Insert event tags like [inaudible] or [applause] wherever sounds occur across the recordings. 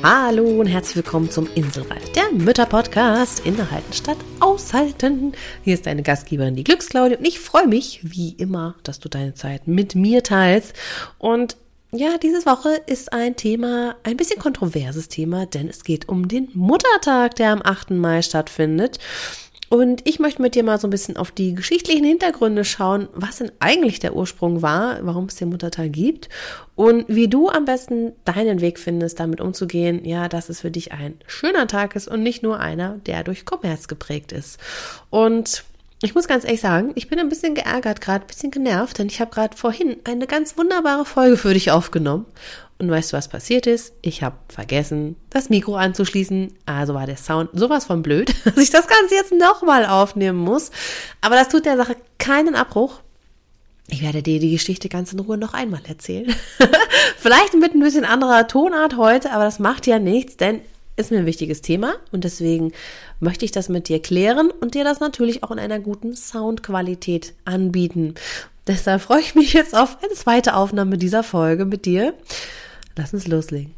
Hallo und herzlich willkommen zum Inselreif, der Mütterpodcast Innehalten statt Aushalten. Hier ist deine Gastgeberin, die Glücksclaudie und ich freue mich, wie immer, dass du deine Zeit mit mir teilst. Und ja, diese Woche ist ein Thema, ein bisschen kontroverses Thema, denn es geht um den Muttertag, der am 8. Mai stattfindet. Und ich möchte mit dir mal so ein bisschen auf die geschichtlichen Hintergründe schauen, was denn eigentlich der Ursprung war, warum es den Muttertag gibt und wie du am besten deinen Weg findest, damit umzugehen, ja, dass es für dich ein schöner Tag ist und nicht nur einer, der durch Kommerz geprägt ist. Und ich muss ganz ehrlich sagen, ich bin ein bisschen geärgert gerade, ein bisschen genervt, denn ich habe gerade vorhin eine ganz wunderbare Folge für dich aufgenommen und weißt du, was passiert ist? Ich habe vergessen, das Mikro anzuschließen. Also war der Sound sowas von blöd, [laughs] dass ich das Ganze jetzt nochmal aufnehmen muss. Aber das tut der Sache keinen Abbruch. Ich werde dir die Geschichte ganz in Ruhe noch einmal erzählen. [laughs] Vielleicht mit ein bisschen anderer Tonart heute, aber das macht ja nichts, denn ist mir ein wichtiges Thema und deswegen möchte ich das mit dir klären und dir das natürlich auch in einer guten Soundqualität anbieten. Deshalb freue ich mich jetzt auf eine zweite Aufnahme dieser Folge mit dir. Lass uns loslegen.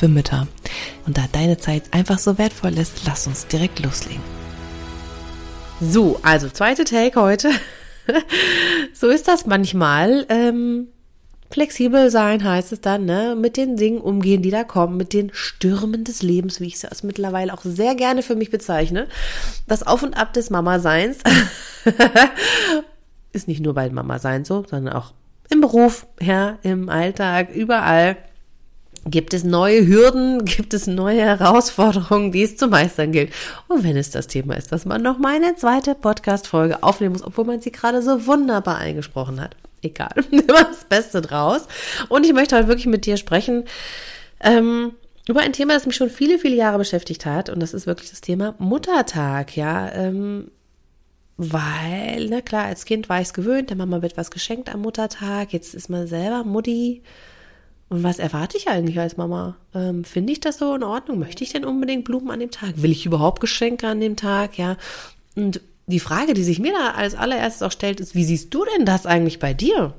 für Mütter. Und da deine Zeit einfach so wertvoll ist, lass uns direkt loslegen. So, also zweite Take heute. [laughs] so ist das manchmal. Ähm Flexibel sein heißt es dann, ne? Mit den Dingen umgehen, die da kommen, mit den Stürmen des Lebens, wie ich es mittlerweile auch sehr gerne für mich bezeichne. Das Auf und Ab des Mama-Seins [laughs] ist nicht nur bei Mama-Sein so, sondern auch im Beruf, ja, im Alltag, überall. Gibt es neue Hürden, [laughs] gibt es neue Herausforderungen, die es zu meistern gilt. Und wenn es das Thema ist, dass man noch mal eine zweite Podcast-Folge aufnehmen muss, obwohl man sie gerade so wunderbar eingesprochen hat egal, [laughs] immer das Beste draus. Und ich möchte heute wirklich mit dir sprechen ähm, über ein Thema, das mich schon viele, viele Jahre beschäftigt hat. Und das ist wirklich das Thema Muttertag, ja. Ähm, weil, na klar, als Kind war ich es gewöhnt, der Mama wird was geschenkt am Muttertag, jetzt ist man selber Mutti. Und was erwarte ich eigentlich als Mama? Ähm, Finde ich das so in Ordnung? Möchte ich denn unbedingt Blumen an dem Tag? Will ich überhaupt Geschenke an dem Tag? Ja. Und die Frage, die sich mir da als allererstes auch stellt, ist, wie siehst du denn das eigentlich bei dir?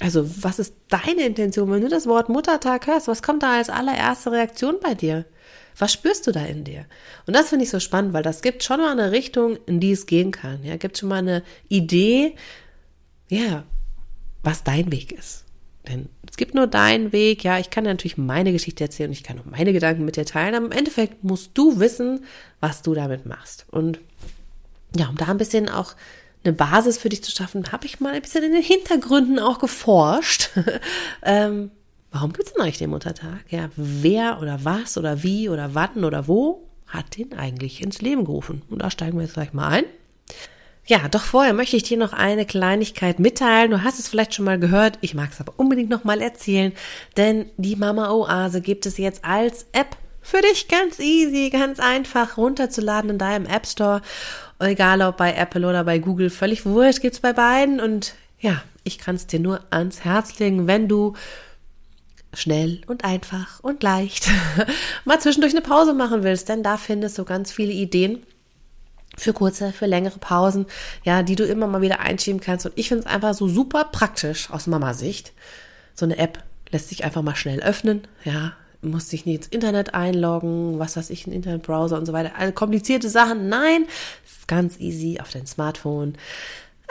Also, was ist deine Intention, wenn du das Wort Muttertag hörst? Was kommt da als allererste Reaktion bei dir? Was spürst du da in dir? Und das finde ich so spannend, weil das gibt schon mal eine Richtung, in die es gehen kann. Ja, gibt schon mal eine Idee, ja, was dein Weg ist. Denn es gibt nur deinen Weg. Ja, ich kann dir natürlich meine Geschichte erzählen und ich kann auch meine Gedanken mit dir teilen. Aber im Endeffekt musst du wissen, was du damit machst. Und ja, um da ein bisschen auch eine Basis für dich zu schaffen, habe ich mal ein bisschen in den Hintergründen auch geforscht. [laughs] ähm, warum gibt es denn eigentlich den Muttertag? Ja, wer oder was oder wie oder wann oder wo hat den eigentlich ins Leben gerufen? Und da steigen wir jetzt gleich mal ein. Ja, doch vorher möchte ich dir noch eine Kleinigkeit mitteilen. Du hast es vielleicht schon mal gehört, ich mag es aber unbedingt noch mal erzählen, denn die Mama Oase gibt es jetzt als App für dich ganz easy, ganz einfach runterzuladen in deinem App Store egal ob bei Apple oder bei Google, völlig wurscht, gibt's bei beiden. Und ja, ich kann es dir nur ans Herz legen, wenn du schnell und einfach und leicht [laughs] mal zwischendurch eine Pause machen willst, denn da findest du ganz viele Ideen für kurze, für längere Pausen, ja, die du immer mal wieder einschieben kannst. Und ich finde es einfach so super praktisch aus Mama-Sicht. So eine App lässt sich einfach mal schnell öffnen, ja, muss sich nicht ins Internet einloggen, was weiß ich, ein Internetbrowser und so weiter. Also komplizierte Sachen, nein, ist ganz easy auf dein Smartphone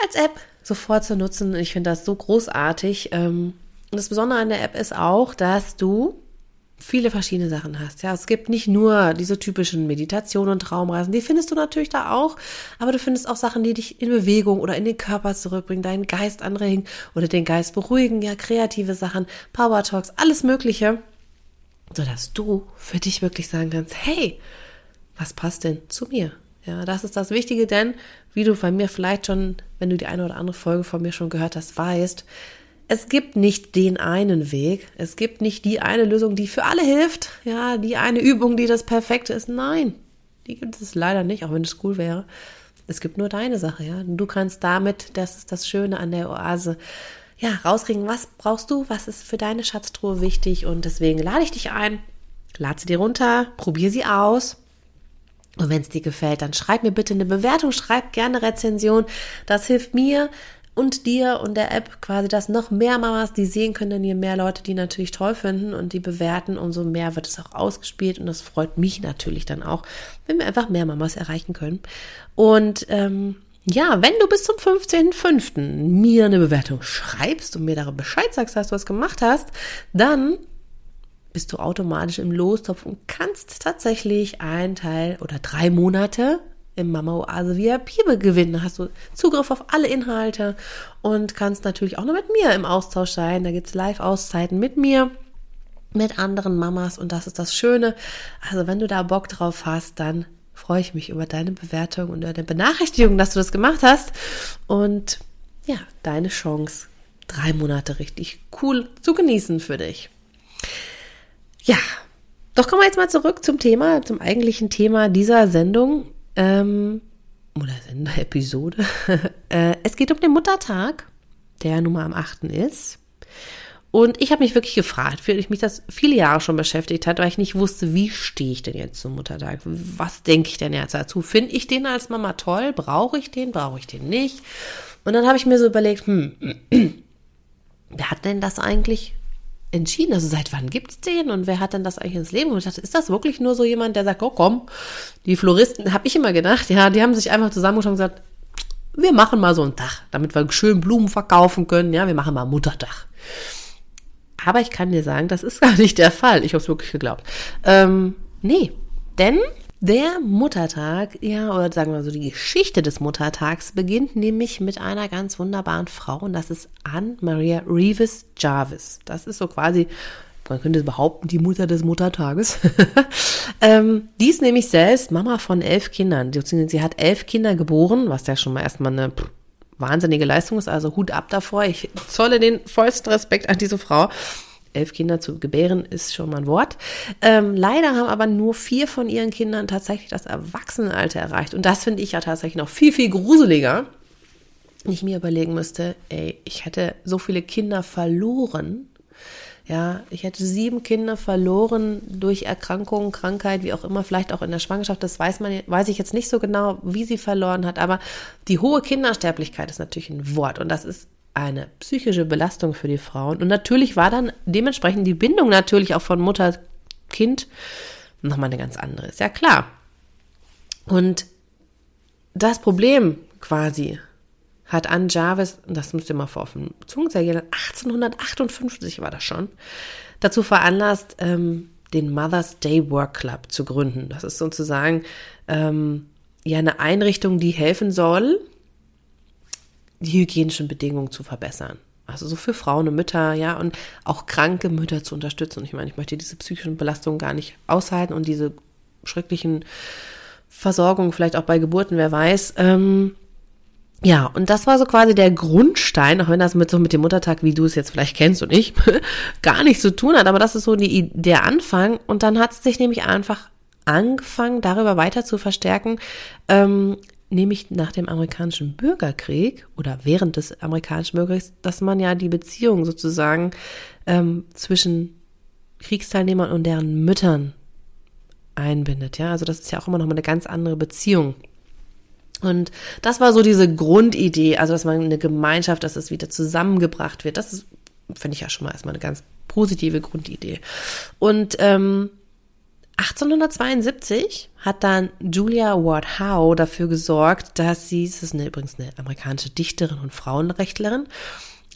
als App sofort zu nutzen. Ich finde das so großartig. Ähm, und das Besondere an der App ist auch, dass du viele verschiedene Sachen hast. Ja, es gibt nicht nur diese typischen Meditationen und Traumreisen, die findest du natürlich da auch, aber du findest auch Sachen, die dich in Bewegung oder in den Körper zurückbringen, deinen Geist anregen oder den Geist beruhigen, ja, kreative Sachen, Power Talks, alles Mögliche sodass du für dich wirklich sagen kannst, hey, was passt denn zu mir? Ja, das ist das Wichtige, denn wie du bei mir vielleicht schon, wenn du die eine oder andere Folge von mir schon gehört hast, weißt, es gibt nicht den einen Weg. Es gibt nicht die eine Lösung, die für alle hilft. Ja, die eine Übung, die das Perfekte ist. Nein, die gibt es leider nicht, auch wenn es cool wäre. Es gibt nur deine Sache, ja. Du kannst damit, das ist das Schöne an der Oase, ja, rauskriegen, was brauchst du, was ist für deine Schatztruhe wichtig und deswegen lade ich dich ein, lade sie dir runter, probier sie aus. Und wenn es dir gefällt, dann schreib mir bitte eine Bewertung, schreib gerne Rezension. Das hilft mir, und dir und der App quasi, dass noch mehr Mamas die sehen können, denn je mehr Leute die natürlich toll finden und die bewerten, umso mehr wird es auch ausgespielt und das freut mich natürlich dann auch, wenn wir einfach mehr Mamas erreichen können. Und ähm, ja, wenn du bis zum 15.05. mir eine Bewertung schreibst und mir darüber Bescheid sagst, dass du was gemacht hast, dann bist du automatisch im Lostopf und kannst tatsächlich einen Teil oder drei Monate im Mama Oase VIP gewinnen. Da hast du Zugriff auf alle Inhalte und kannst natürlich auch noch mit mir im Austausch sein. Da gibt's Live-Auszeiten mit mir, mit anderen Mamas und das ist das Schöne. Also wenn du da Bock drauf hast, dann freue ich mich über deine Bewertung und über deine Benachrichtigung, dass du das gemacht hast. Und ja, deine Chance, drei Monate richtig cool zu genießen für dich. Ja, doch kommen wir jetzt mal zurück zum Thema, zum eigentlichen Thema dieser Sendung ähm, oder Episode. [laughs] äh, es geht um den Muttertag, der nun mal am 8. ist. Und ich habe mich wirklich gefragt, weil ich mich das viele Jahre schon beschäftigt hat, weil ich nicht wusste, wie stehe ich denn jetzt zum Muttertag? Was denke ich denn jetzt dazu? Finde ich den als Mama toll? Brauche ich den? Brauche ich den nicht? Und dann habe ich mir so überlegt, hm, [clears throat] wer hat denn das eigentlich entschieden? Also seit wann gibt's den und wer hat denn das eigentlich ins Leben? Und ich dachte, ist das wirklich nur so jemand, der sagt, oh komm, die Floristen, habe ich immer gedacht, ja, die haben sich einfach zusammengeschaut und gesagt, wir machen mal so einen Tag, damit wir schön Blumen verkaufen können, ja, wir machen mal Muttertag. Aber ich kann dir sagen, das ist [laughs] gar nicht der Fall. Ich habe es wirklich geglaubt. Ähm, nee, denn der Muttertag, ja, oder sagen wir so, die Geschichte des Muttertags beginnt nämlich mit einer ganz wunderbaren Frau und das ist Anne Maria Reeves Jarvis. Das ist so quasi, man könnte behaupten, die Mutter des Muttertages. [laughs] ähm, die ist nämlich selbst Mama von elf Kindern. Sie hat elf Kinder geboren, was ja schon mal erstmal eine wahnsinnige Leistung ist, also Hut ab davor. Ich zolle den vollsten Respekt an diese Frau elf Kinder zu gebären ist schon mal ein Wort. Ähm, leider haben aber nur vier von ihren Kindern tatsächlich das Erwachsenenalter erreicht. Und das finde ich ja tatsächlich noch viel, viel gruseliger. Ich mir überlegen müsste, ey, ich hätte so viele Kinder verloren. Ja, ich hätte sieben Kinder verloren durch Erkrankungen, Krankheit, wie auch immer, vielleicht auch in der Schwangerschaft. Das weiß man, weiß ich jetzt nicht so genau, wie sie verloren hat. Aber die hohe Kindersterblichkeit ist natürlich ein Wort. Und das ist eine psychische Belastung für die Frauen. Und natürlich war dann dementsprechend die Bindung natürlich auch von Mutter, Kind nochmal eine ganz andere. Ist ja klar. Und das Problem quasi hat Anne Jarvis, das müsst ihr mal vor dem Zungenzeiger 1858 war das schon, dazu veranlasst, ähm, den Mother's Day Work Club zu gründen. Das ist sozusagen ähm, ja eine Einrichtung, die helfen soll, die hygienischen Bedingungen zu verbessern. Also so für Frauen und Mütter, ja, und auch kranke Mütter zu unterstützen. Und ich meine, ich möchte diese psychischen Belastungen gar nicht aushalten und diese schrecklichen Versorgungen, vielleicht auch bei Geburten, wer weiß. Ähm, ja, und das war so quasi der Grundstein, auch wenn das mit so mit dem Muttertag, wie du es jetzt vielleicht kennst und ich, [laughs] gar nichts zu tun hat, aber das ist so die, der Anfang. Und dann hat es sich nämlich einfach angefangen, darüber weiter zu verstärken, ähm, nämlich nach dem amerikanischen Bürgerkrieg oder während des amerikanischen Bürgerkriegs, dass man ja die Beziehung sozusagen ähm, zwischen Kriegsteilnehmern und deren Müttern einbindet. Ja, also das ist ja auch immer noch mal eine ganz andere Beziehung. Und das war so diese Grundidee, also dass man eine Gemeinschaft, dass es wieder zusammengebracht wird. Das finde ich ja schon mal erstmal eine ganz positive Grundidee. Und ähm, 1872 hat dann Julia Ward Howe dafür gesorgt, dass sie, das ist eine, übrigens eine amerikanische Dichterin und Frauenrechtlerin,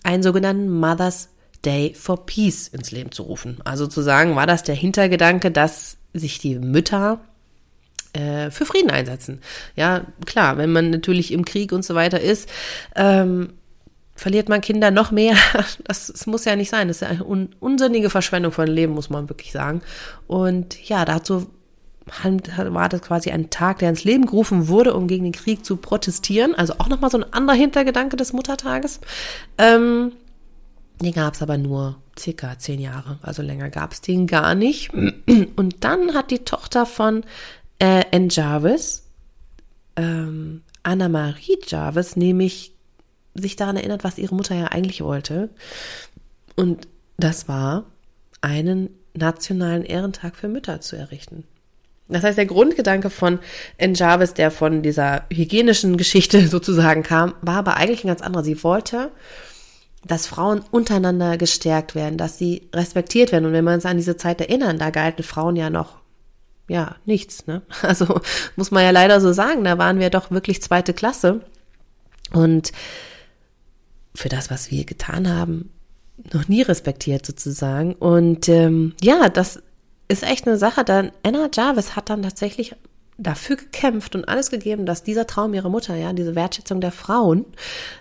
einen sogenannten Mother's Day for Peace ins Leben zu rufen. Also sozusagen war das der Hintergedanke, dass sich die Mütter äh, für Frieden einsetzen. Ja, klar, wenn man natürlich im Krieg und so weiter ist, ähm, verliert man Kinder noch mehr. [laughs] Das, das muss ja nicht sein. Das ist ja eine un, unsinnige Verschwendung von Leben, muss man wirklich sagen. Und ja, dazu war das quasi ein Tag, der ins Leben gerufen wurde, um gegen den Krieg zu protestieren. Also auch nochmal so ein anderer Hintergedanke des Muttertages. Ähm, Den gab es aber nur circa zehn Jahre, also länger gab es den gar nicht. [clears throat] Und dann hat die Tochter von äh, Anne Jarvis, ähm, Anna-Marie Jarvis, nämlich sich daran erinnert, was ihre Mutter ja eigentlich wollte. Und das war, einen nationalen Ehrentag für Mütter zu errichten. Das heißt, der Grundgedanke von Anne Jarvis, der von dieser hygienischen Geschichte [laughs] sozusagen kam, war aber eigentlich ein ganz anderer. Sie wollte, dass Frauen untereinander gestärkt werden, dass sie respektiert werden. Und wenn wir uns an diese Zeit erinnern, da galten Frauen ja noch, ja, nichts, ne? [laughs] Also, muss man ja leider so sagen, da waren wir doch wirklich zweite Klasse. Und für das, was wir getan haben, noch nie respektiert sozusagen. Und ähm, ja, das ist echt eine Sache. Dann Anna Jarvis hat dann tatsächlich dafür gekämpft und alles gegeben, dass dieser Traum ihrer Mutter, ja, diese Wertschätzung der Frauen,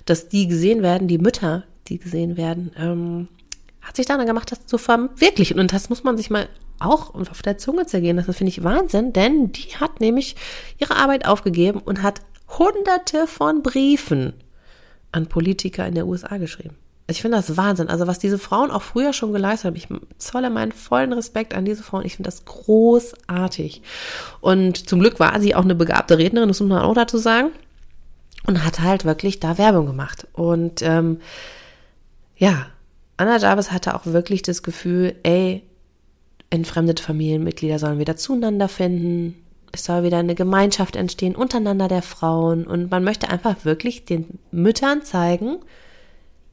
dass die gesehen werden, die Mütter, die gesehen werden, ähm, hat sich dann gemacht, das zu verwirklichen. Und das muss man sich mal auch auf der Zunge zergehen. Das finde ich Wahnsinn, denn die hat nämlich ihre Arbeit aufgegeben und hat hunderte von Briefen an Politiker in der USA geschrieben. Ich finde das Wahnsinn. Also was diese Frauen auch früher schon geleistet haben, ich zolle meinen vollen Respekt an diese Frauen. Ich finde das großartig. Und zum Glück war sie auch eine begabte Rednerin, das muss man auch dazu sagen. Und hat halt wirklich da Werbung gemacht. Und ähm, ja, Anna Jarvis hatte auch wirklich das Gefühl, ey, entfremdete Familienmitglieder sollen wieder zueinander finden. Es soll wieder eine Gemeinschaft entstehen untereinander der Frauen. Und man möchte einfach wirklich den Müttern zeigen,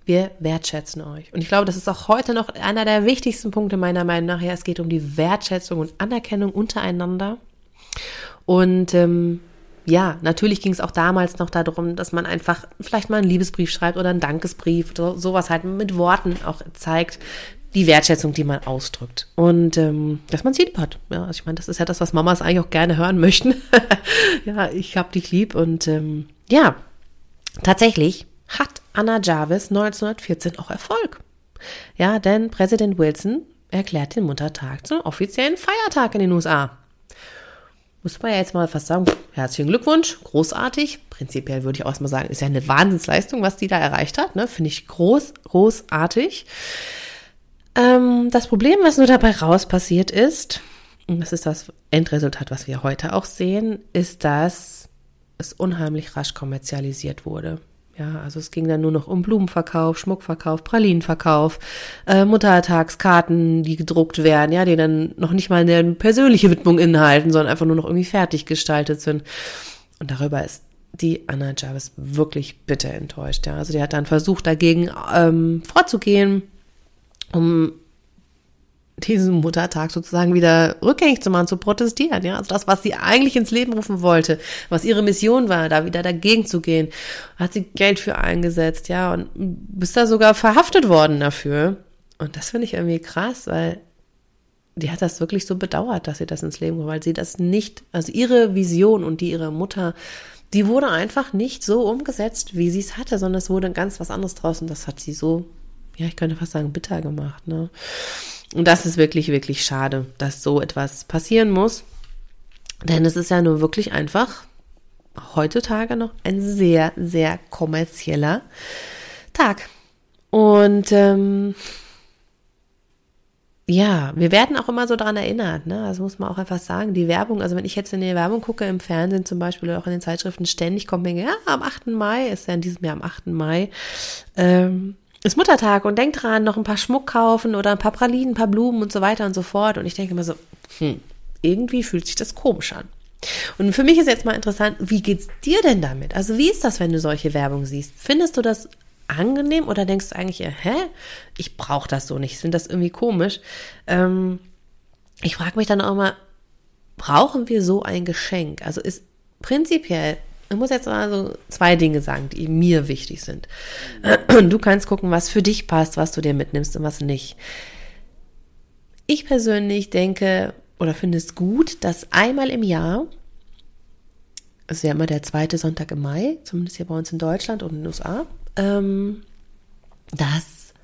wir wertschätzen euch. Und ich glaube, das ist auch heute noch einer der wichtigsten Punkte meiner Meinung nach. Ja, es geht um die Wertschätzung und Anerkennung untereinander. Und ähm, ja, natürlich ging es auch damals noch darum, dass man einfach vielleicht mal einen Liebesbrief schreibt oder einen Dankesbrief oder sowas halt mit Worten auch zeigt, die Wertschätzung, die man ausdrückt. Und ähm, dass man sie lieb hat. Ja, also ich meine, das ist ja das, was Mamas eigentlich auch gerne hören möchten. [laughs] ja, ich hab dich lieb. Und ähm, ja, tatsächlich hat Anna Jarvis 1914 auch Erfolg. Ja, denn Präsident Wilson erklärt den Muttertag zum offiziellen Feiertag in den USA. Muss man ja jetzt mal fast sagen, herzlichen Glückwunsch, großartig. Prinzipiell würde ich auch erstmal sagen, ist ja eine Wahnsinnsleistung, was die da erreicht hat. Ne? Finde ich groß, großartig. Ähm, das Problem, was nur dabei raus passiert ist, und das ist das Endresultat, was wir heute auch sehen, ist, dass es unheimlich rasch kommerzialisiert wurde. Ja, also es ging dann nur noch um Blumenverkauf, Schmuckverkauf, Pralinenverkauf, äh, Muttertagskarten, die gedruckt werden, ja, die dann noch nicht mal eine persönliche Widmung inhalten, sondern einfach nur noch irgendwie fertig gestaltet sind. Und darüber ist die Anna Jarvis wirklich bitter enttäuscht. Ja. Also die hat dann versucht, dagegen ähm, vorzugehen, um diesen Muttertag sozusagen wieder rückgängig zu machen, zu protestieren, ja. Also das, was sie eigentlich ins Leben rufen wollte, was ihre Mission war, da wieder dagegen zu gehen, hat sie Geld für eingesetzt, ja, und bist da sogar verhaftet worden dafür. Und das finde ich irgendwie krass, weil die hat das wirklich so bedauert, dass sie das ins Leben, weil sie das nicht, also ihre Vision und die ihrer Mutter, die wurde einfach nicht so umgesetzt, wie sie es hatte, sondern es wurde ganz was anderes draus und das hat sie so, ja, ich könnte fast sagen, bitter gemacht, ne. Und das ist wirklich, wirklich schade, dass so etwas passieren muss. Denn es ist ja nur wirklich einfach heutzutage noch ein sehr, sehr kommerzieller Tag. Und ähm, ja, wir werden auch immer so daran erinnert, ne? Also muss man auch einfach sagen, die Werbung, also wenn ich jetzt in die Werbung gucke, im Fernsehen zum Beispiel oder auch in den Zeitschriften, ständig kommt mir, ja, am 8. Mai, ist ja in diesem Jahr am 8. Mai, ähm, ist Muttertag und denk dran, noch ein paar Schmuck kaufen oder ein paar Pralinen, ein paar Blumen und so weiter und so fort. Und ich denke immer so, hm, irgendwie fühlt sich das komisch an. Und für mich ist jetzt mal interessant, wie geht's dir denn damit? Also wie ist das, wenn du solche Werbung siehst? Findest du das angenehm oder denkst du eigentlich, hä, ich brauche das so nicht, ich finde das irgendwie komisch. Ähm, ich frage mich dann auch mal, brauchen wir so ein Geschenk? Also ist prinzipiell ich muss jetzt mal so zwei Dinge sagen, die mir wichtig sind. [clears throat] Du kannst gucken, was für dich passt, was du dir mitnimmst und was nicht. Ich persönlich denke oder finde es gut, dass einmal im Jahr, es ist ja immer der zweite Sonntag im Mai, zumindest hier bei uns in Deutschland und in den USA, ähm, dass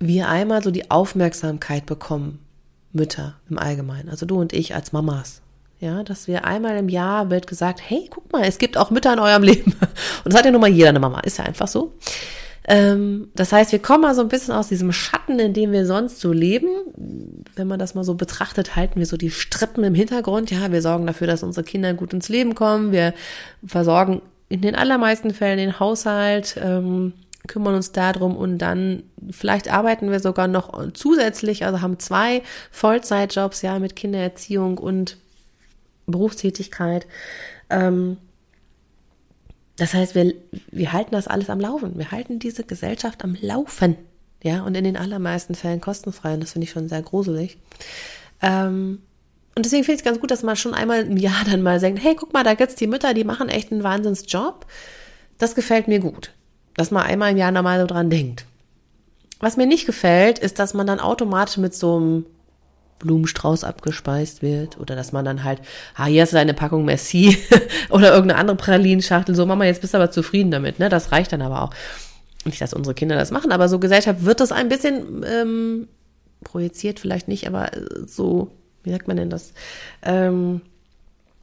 wir einmal so die Aufmerksamkeit bekommen, Mütter im Allgemeinen, also du und ich als Mamas, ja, dass wir einmal im Jahr wird gesagt, hey, guck mal, es gibt auch Mütter in eurem [laughs] Leben. Und das hat ja nun mal jeder eine Mama, ist ja einfach so. Ähm, das heißt, wir kommen mal so ein bisschen aus diesem Schatten, in dem wir sonst so leben. Wenn man das mal so betrachtet, halten wir so die Strippen im Hintergrund. Ja, wir sorgen dafür, dass unsere Kinder gut ins Leben kommen. Wir versorgen in den allermeisten Fällen den Haushalt, ähm, kümmern uns darum und dann vielleicht arbeiten wir sogar noch zusätzlich, also haben zwei Vollzeitjobs, ja, mit Kindererziehung und Berufstätigkeit. Ähm, das heißt, wir, wir halten das alles am Laufen. Wir halten diese Gesellschaft am Laufen. Ja, und in den allermeisten Fällen kostenfrei. Und das finde ich schon sehr gruselig. Ähm, und deswegen finde ich es ganz gut, dass man schon einmal im Jahr dann mal sagt, hey, guck mal, da gibt's die Mütter, die machen echt einen Wahnsinnsjob. Das gefällt mir gut. Dass man einmal im Jahr nochmal so dran denkt. Was mir nicht gefällt, ist, dass man dann automatisch mit so einem Blumenstrauß abgespeist wird oder dass man dann halt, ah, hier hast du eine Packung Merci [laughs] oder irgendeine andere Pralinschachtel, so Mama, jetzt bist du aber zufrieden damit, ne? Das reicht dann aber auch. Nicht, dass unsere Kinder das machen, aber so Gesellschaft wird das ein bisschen ähm, projiziert, vielleicht nicht, aber so, wie sagt man denn das? Ähm,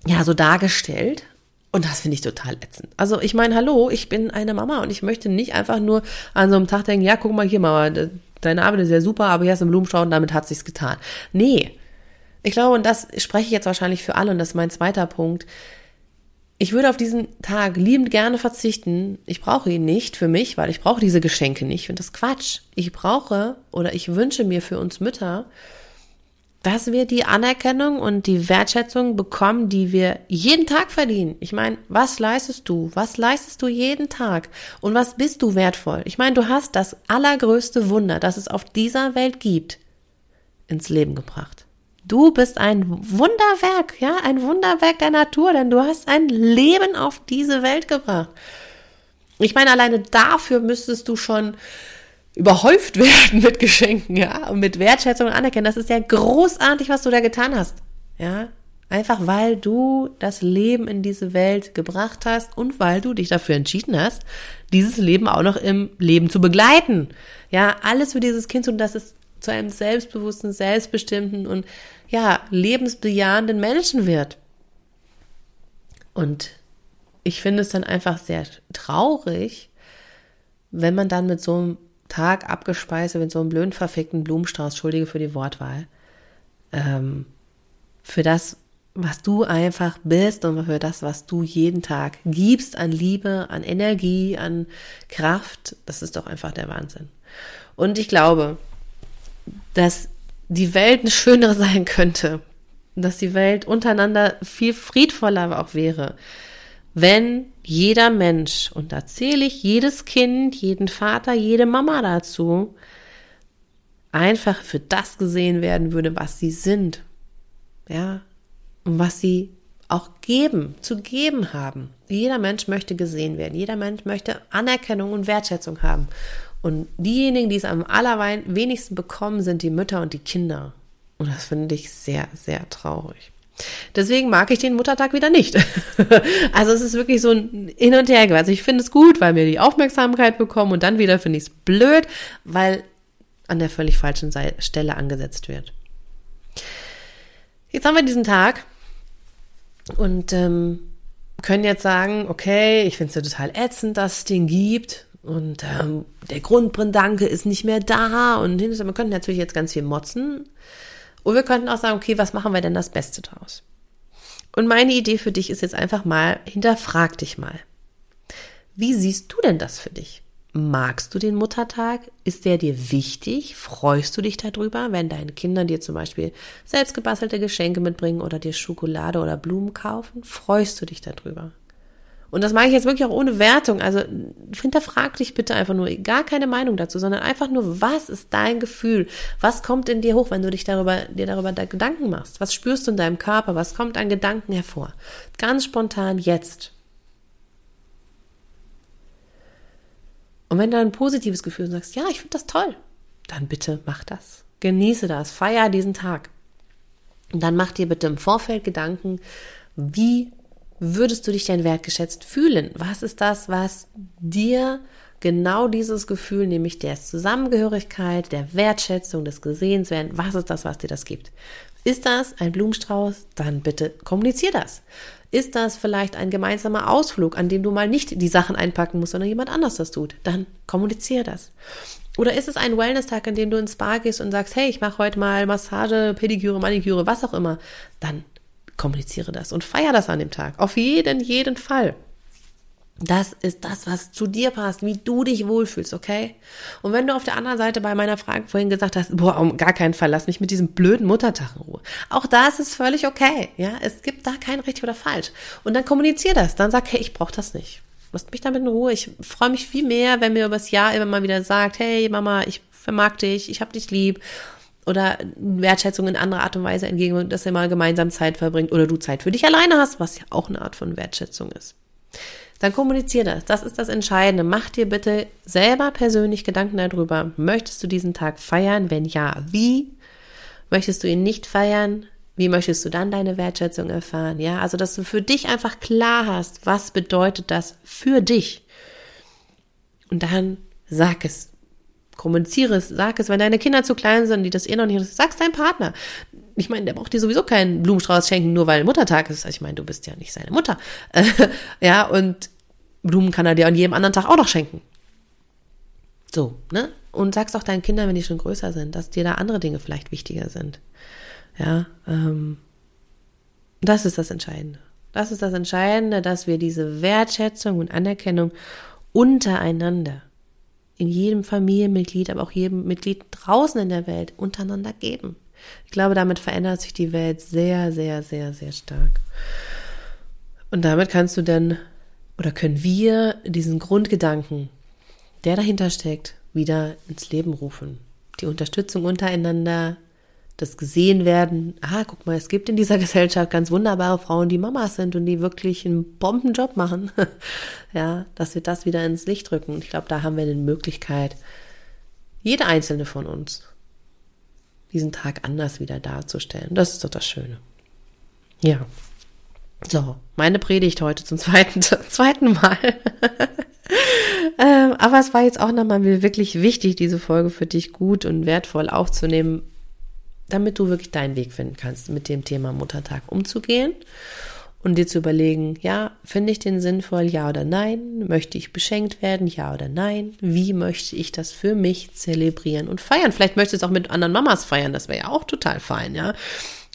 ja, so dargestellt. Und das finde ich total ätzend. Also ich meine, hallo, ich bin eine Mama und ich möchte nicht einfach nur an so einem Tag denken, ja, guck mal hier, Mama, deine Arbeit ist ja super, aber hier hast du einen Blumenstrauß und damit hat sich's getan. Nee. Ich glaube, und das spreche ich jetzt wahrscheinlich für alle und das ist mein zweiter Punkt. Ich würde auf diesen Tag liebend gerne verzichten. Ich brauche ihn nicht für mich, weil ich brauche diese Geschenke nicht. Ich finde das Quatsch. Ich brauche oder ich wünsche mir für uns Mütter, dass wir die Anerkennung und die Wertschätzung bekommen, die wir jeden Tag verdienen. Ich meine, was leistest du? Was leistest du jeden Tag? Und was bist du wertvoll? Ich meine, du hast das allergrößte Wunder, das es auf dieser Welt gibt, ins Leben gebracht. Du bist ein Wunderwerk, ja, ein Wunderwerk der Natur, denn du hast ein Leben auf diese Welt gebracht. Ich meine, alleine dafür müsstest du schon überhäuft [laughs] werden mit Geschenken, ja, und mit Wertschätzung und Anerkennen. Das ist ja großartig, was du da getan hast, ja. Einfach weil du das Leben in diese Welt gebracht hast und weil du dich dafür entschieden hast, dieses Leben auch noch im Leben zu begleiten. Ja, alles für dieses Kind und dass es zu einem selbstbewussten, selbstbestimmten und ja, lebensbejahenden Menschen wird. Und ich finde es dann einfach sehr traurig, wenn man dann mit so einem Tag abgespeist mit so einem blöden, verfickten Blumenstrauß, entschuldige für die Wortwahl, ähm, für das, was du einfach bist und für das, was du jeden Tag gibst an Liebe, an Energie, an Kraft, das ist doch einfach der Wahnsinn. Und ich glaube, dass die Welt eine schönere [laughs] sein könnte, dass die Welt untereinander viel friedvoller auch wäre, wenn jeder Mensch, und da zähle ich jedes Kind, jeden Vater, jede Mama dazu, einfach für das gesehen werden würde, was sie sind. Ja, und was sie auch geben, zu geben haben. Jeder Mensch möchte gesehen werden. Jeder Mensch möchte Anerkennung und Wertschätzung haben. Und diejenigen, die es am allerwenigsten bekommen, sind die Mütter und die Kinder. Und das finde ich sehr, sehr traurig. Deswegen mag ich den Muttertag wieder nicht. [laughs] also es ist wirklich so ein Hin und Her. Also ich finde es gut, weil wir die Aufmerksamkeit bekommen und dann wieder finde ich es blöd, weil an der völlig falschen Stelle angesetzt wird. Jetzt haben wir diesen Tag und ähm, können jetzt sagen, okay, ich finde es ja total ätzend, dass es den gibt und ähm, der Grundbrindanke ist nicht mehr da und wir könnten natürlich jetzt ganz viel motzen und wir könnten auch sagen, okay, was machen wir denn das Beste draus? Und meine Idee für dich ist jetzt einfach mal, hinterfrag dich mal. Wie siehst du denn das für dich? Magst du den Muttertag? Ist der dir wichtig? Freust du dich darüber, wenn deine Kinder dir zum Beispiel selbstgebastelte Geschenke mitbringen oder dir Schokolade oder Blumen kaufen? Freust du dich darüber? Und das mache ich jetzt wirklich auch ohne Wertung. Also hinterfrag dich bitte einfach nur, gar keine Meinung dazu, sondern einfach nur, was ist dein Gefühl? Was kommt in dir hoch, wenn du dich darüber, dir darüber Gedanken machst? Was spürst du in deinem Körper? Was kommt an Gedanken hervor? Ganz spontan jetzt. Und wenn du ein positives Gefühl und sagst, ja, ich finde das toll, dann bitte mach das. Genieße das, feier diesen Tag. Und dann mach dir bitte im Vorfeld Gedanken, wie würdest du dich denn wertgeschätzt fühlen? Was ist das, was dir genau dieses Gefühl, nämlich der Zusammengehörigkeit, der Wertschätzung, des Gesehenswerden, was ist das, was dir das gibt? Ist das ein Blumenstrauß? Dann bitte kommunizier das. Ist das vielleicht ein gemeinsamer Ausflug, an dem du mal nicht die Sachen einpacken musst, sondern jemand anders das tut? Dann kommunizier das. Oder ist es ein Wellness-Tag, an dem du ins Spa gehst und sagst, hey, ich mache heute mal Massage, Pediküre, Maniküre, was auch immer? Dann kommuniziere das und feier das an dem Tag. Auf jeden, jeden Fall. Das ist das, was zu dir passt, wie du dich wohlfühlst, okay? Und wenn du auf der anderen Seite bei meiner Frage vorhin gesagt hast, boah, um gar keinen Fall, lass mich mit diesem blöden Muttertag in Ruhe. Auch da ist es völlig okay, ja? Es gibt da kein richtig oder falsch. Und dann kommunizier das, dann sag, hey, ich brauche das nicht. Lasst mich damit in Ruhe. Ich freue mich viel mehr, wenn mir übers Jahr immer mal wieder sagt, hey Mama, ich vermag dich, ich hab dich lieb. Oder Wertschätzung in anderer Art und Weise entgegen, dass ihr mal gemeinsam Zeit verbringt oder du Zeit für dich alleine hast, was ja auch eine Art von Wertschätzung ist. Dann kommunizier das. Das ist das Entscheidende. Mach dir bitte selber persönlich Gedanken darüber. Möchtest du diesen Tag feiern? Wenn ja, wie? Möchtest du ihn nicht feiern? Wie möchtest du dann deine Wertschätzung erfahren? Ja, also, dass du für dich einfach klar hast, was bedeutet das für dich? Und dann sag es. Kommuniziere es, sag es, wenn deine Kinder zu klein sind, die das eh noch nicht, sag's deinem Partner. Ich meine, der braucht dir sowieso keinen Blumenstrauß schenken, nur weil Muttertag ist. Also ich meine, du bist ja nicht seine Mutter. [laughs] ja, und Blumen kann er dir an jedem anderen Tag auch noch schenken. So, ne? Und sag's auch deinen Kindern, wenn die schon größer sind, dass dir da andere Dinge vielleicht wichtiger sind. Ja, ähm, das ist das Entscheidende. Das ist das Entscheidende, dass wir diese Wertschätzung und Anerkennung untereinander in jedem Familienmitglied, aber auch jedem Mitglied draußen in der Welt untereinander geben. Ich glaube, damit verändert sich die Welt sehr, sehr, sehr, sehr stark. Und damit kannst du dann oder können wir diesen Grundgedanken, der dahinter steckt, wieder ins Leben rufen. Die Unterstützung untereinander, das gesehen werden. Ah, guck mal, es gibt in dieser [laughs] Gesellschaft ganz wunderbare Frauen, die Mamas sind und die wirklich einen Bombenjob machen. [laughs] ja, dass wir das wieder ins Licht rücken. Ich glaube, da haben wir eine Möglichkeit, jede einzelne von uns diesen Tag anders wieder darzustellen. Das ist doch das Schöne. Ja. So, meine Predigt heute zum zweiten, [laughs] zum zweiten Mal. ähm, aber es war jetzt auch nochmal wirklich wichtig, diese Folge für dich gut und wertvoll aufzunehmen, damit du wirklich deinen Weg finden kannst, mit dem Thema Muttertag umzugehen und dir zu überlegen, ja, finde ich den sinnvoll, ja oder nein? Möchte ich beschenkt werden, ja oder nein? Wie möchte ich das für mich zelebrieren und feiern? Vielleicht möchtest du es auch mit anderen Mamas feiern, das wäre ja auch total fein, ja.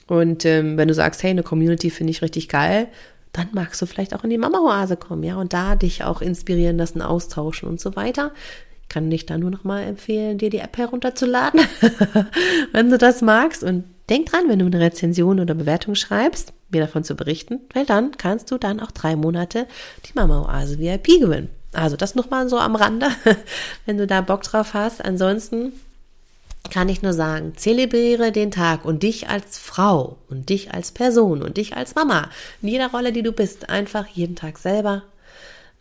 Und ähm, wenn du sagst, hey, eine Community finde ich richtig geil, dann magst du vielleicht auch in die Mama-Oase kommen, ja, und da dich auch inspirieren lassen, austauschen und so weiter. Ich kann dich da nur noch mal empfehlen, dir die App herunterzuladen, [laughs] wenn du das magst und Denk dran, wenn du eine Rezension oder Bewertung schreibst, mir davon zu berichten, weil dann kannst du dann auch drei Monate die Mama Oase VIP gewinnen. Also das nochmal so am Rande, [laughs] wenn du da Bock drauf hast. Ansonsten kann ich nur sagen, zelebriere den Tag und dich als Frau und dich als Person und dich als Mama, in jeder Rolle, die du bist, einfach jeden Tag selber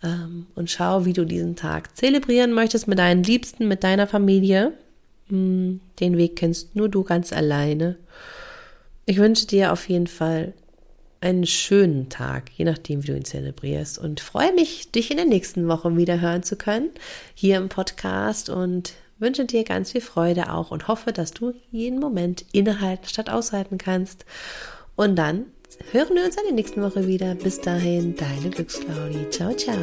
ähm, und schau, wie du diesen Tag zelebrieren möchtest mit deinen Liebsten, mit deiner Familie hm, den Weg kennst nur du ganz alleine. Ich wünsche dir auf jeden Fall einen schönen Tag, je nachdem, wie du ihn zelebrierst. Und freue mich, dich in den nächsten Wochen wieder hören zu können, hier im Podcast. Und wünsche dir ganz viel Freude auch und hoffe, dass du jeden Moment innehalten statt aushalten kannst. Und dann hören wir uns in der nächsten Woche wieder. Bis dahin, deine Glücksclaudi. Ciao, ciao.